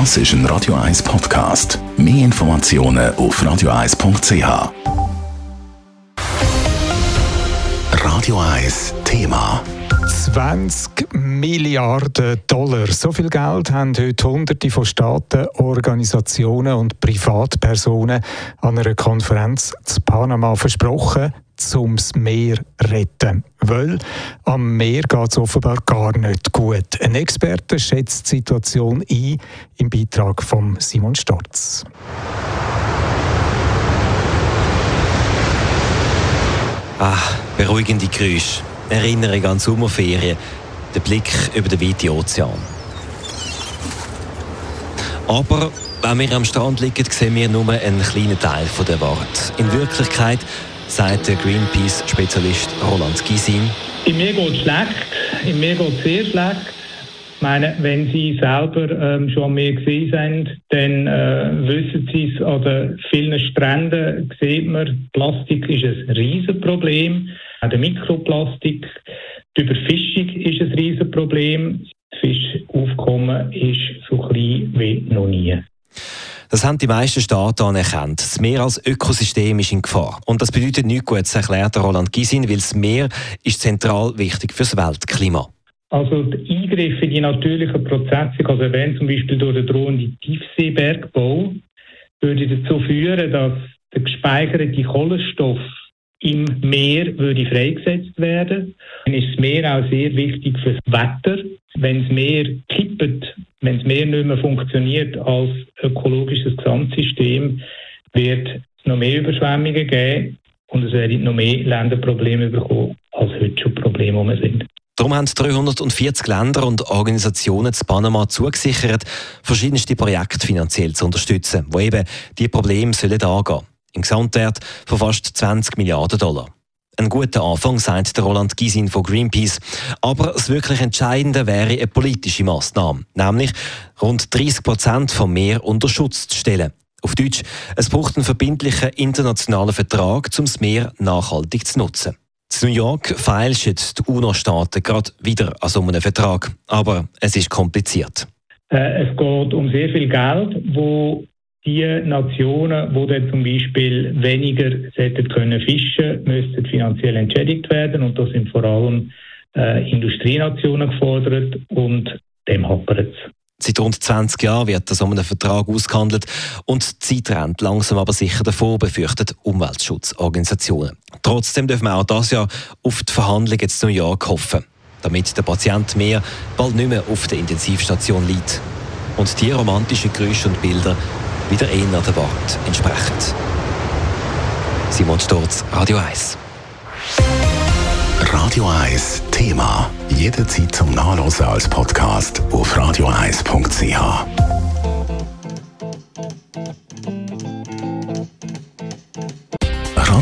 Das ist ein Radio 1 Podcast. Mehr Informationen auf radio1.ch. Radio 1 Thema. 20 Milliarden Dollar. So viel Geld haben heute Hunderte von Staaten, Organisationen und Privatpersonen an einer Konferenz zu Panama versprochen, um das Meer zu retten. Weil am Meer geht es offenbar gar nicht gut. Ein Experte schätzt die Situation ein im Beitrag von Simon Storz. Ah, beruhigende Geräusche. Erinnerung an Sommerferien. Der Blick über den weiten Ozean. Aber wenn wir am Strand liegen, sehen wir nur einen kleinen Teil der Wahrheit. In Wirklichkeit sagt der Greenpeace-Spezialist Roland Gisin. In mir geht es schlecht, in mir geht es sehr schlecht. Ich meine, wenn Sie selber ähm, schon mir gesehen sind, dann äh, wissen Sie es, an den vielen Stränden sieht man, Plastik ist ein Riesenproblem. Auch der Mikroplastik, die Überfischung ist ein Riesenproblem. Das Fischaufkommen ist so klein wie noch nie. Das haben die meisten Staaten anerkannt. Das Meer als Ökosystem ist in Gefahr. Und das bedeutet nichts Gutes, erklärt Roland Gisin, weil das Meer ist zentral wichtig für das Weltklima. Also der Eingriff in die natürlichen Prozesse, also erwähnt zum Beispiel durch den drohenden Tiefseebergbau, würde dazu führen, dass der gespeicherte Kohlenstoff im Meer würde freigesetzt werden. Dann ist das Meer auch sehr wichtig fürs Wetter. Wenn das Meer kippt, wenn das Meer nicht mehr funktioniert als ökologisches Gesamtsystem, wird es noch mehr Überschwemmungen geben und es werden noch mehr Länderprobleme bekommen, als heute schon Probleme um sind. Darum haben 340 Länder und Organisationen zu Panama zugesichert, verschiedenste Projekte finanziell zu unterstützen, wo eben die Probleme sollen angehen. Im Gesamtwert von fast 20 Milliarden Dollar. Ein guter Anfang, sagt der Roland Gisin von Greenpeace. Aber das wirklich Entscheidende wäre eine politische Maßnahme, nämlich rund 30 Prozent vom Meer unter Schutz zu stellen. Auf Deutsch, es braucht einen verbindlichen internationalen Vertrag, um das Meer nachhaltig zu nutzen. In New York feilschen die UNO-Staaten gerade wieder an so einem Vertrag. Aber es ist kompliziert. Äh, es geht um sehr viel Geld, wo die Nationen, die dann zum Beispiel weniger hätten können fischen, müssten finanziell entschädigt werden und da sind vor allem äh, Industrienationen gefordert und dem hapert es. Seit rund 20 Jahren wird das um einen Vertrag ausgehandelt und die Zeit rennt langsam aber sicher davor, befürchtet Umweltschutzorganisationen. Trotzdem dürfen wir auch das Jahr auf die Verhandlungen in New York hoffen, damit der Patient mehr bald nicht mehr auf der Intensivstation liegt. Und die romantischen Geräusche und Bilder wieder eher der Wahrheit entsprechen. Simon Sturz, Radio 1. Radio 1 Thema. Jederzeit zum Nachlesen als Podcast auf radio1.ch.